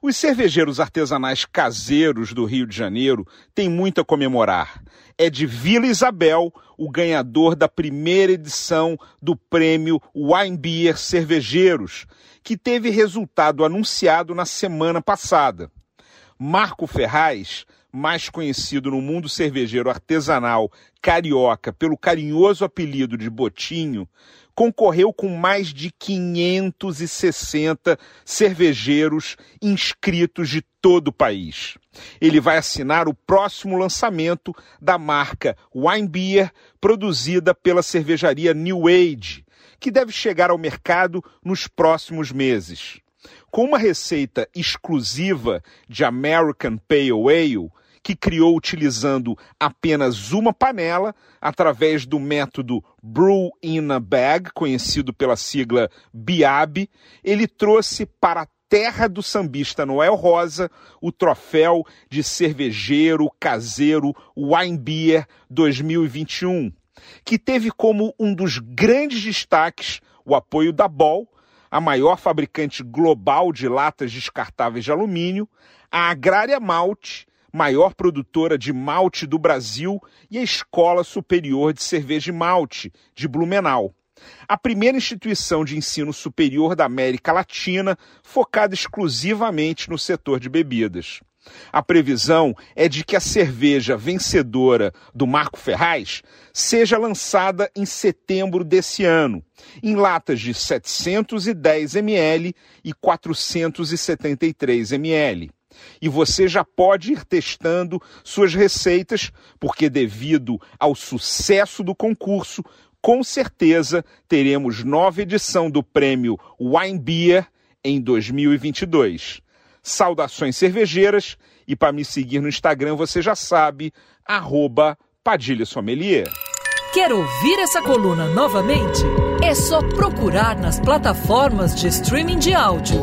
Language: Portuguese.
Os cervejeiros artesanais caseiros do Rio de Janeiro têm muito a comemorar. É de Vila Isabel o ganhador da primeira edição do prêmio Wine Beer Cervejeiros, que teve resultado anunciado na semana passada. Marco Ferraz, mais conhecido no mundo cervejeiro artesanal carioca pelo carinhoso apelido de Botinho, concorreu com mais de 560 cervejeiros inscritos de todo o país. Ele vai assinar o próximo lançamento da marca Wine Beer, produzida pela cervejaria New Age, que deve chegar ao mercado nos próximos meses. Com uma receita exclusiva de American Pale Ale, que criou utilizando apenas uma panela através do método Brew in a Bag, conhecido pela sigla BIAB, ele trouxe para a terra do sambista Noel Rosa o troféu de cervejeiro caseiro Wine Beer 2021, que teve como um dos grandes destaques o apoio da Ball, a maior fabricante global de latas descartáveis de alumínio, a Agrária Malte maior produtora de malte do Brasil, e a Escola Superior de Cerveja e Malte, de Blumenau. A primeira instituição de ensino superior da América Latina focada exclusivamente no setor de bebidas. A previsão é de que a cerveja vencedora do Marco Ferraz seja lançada em setembro desse ano, em latas de 710 ml e 473 ml e você já pode ir testando suas receitas, porque devido ao sucesso do concurso, com certeza teremos nova edição do prêmio Wine Beer em 2022. Saudações cervejeiras e para me seguir no Instagram você já sabe, arroba Padilha Sommelier. Quer ouvir essa coluna novamente? É só procurar nas plataformas de streaming de áudio.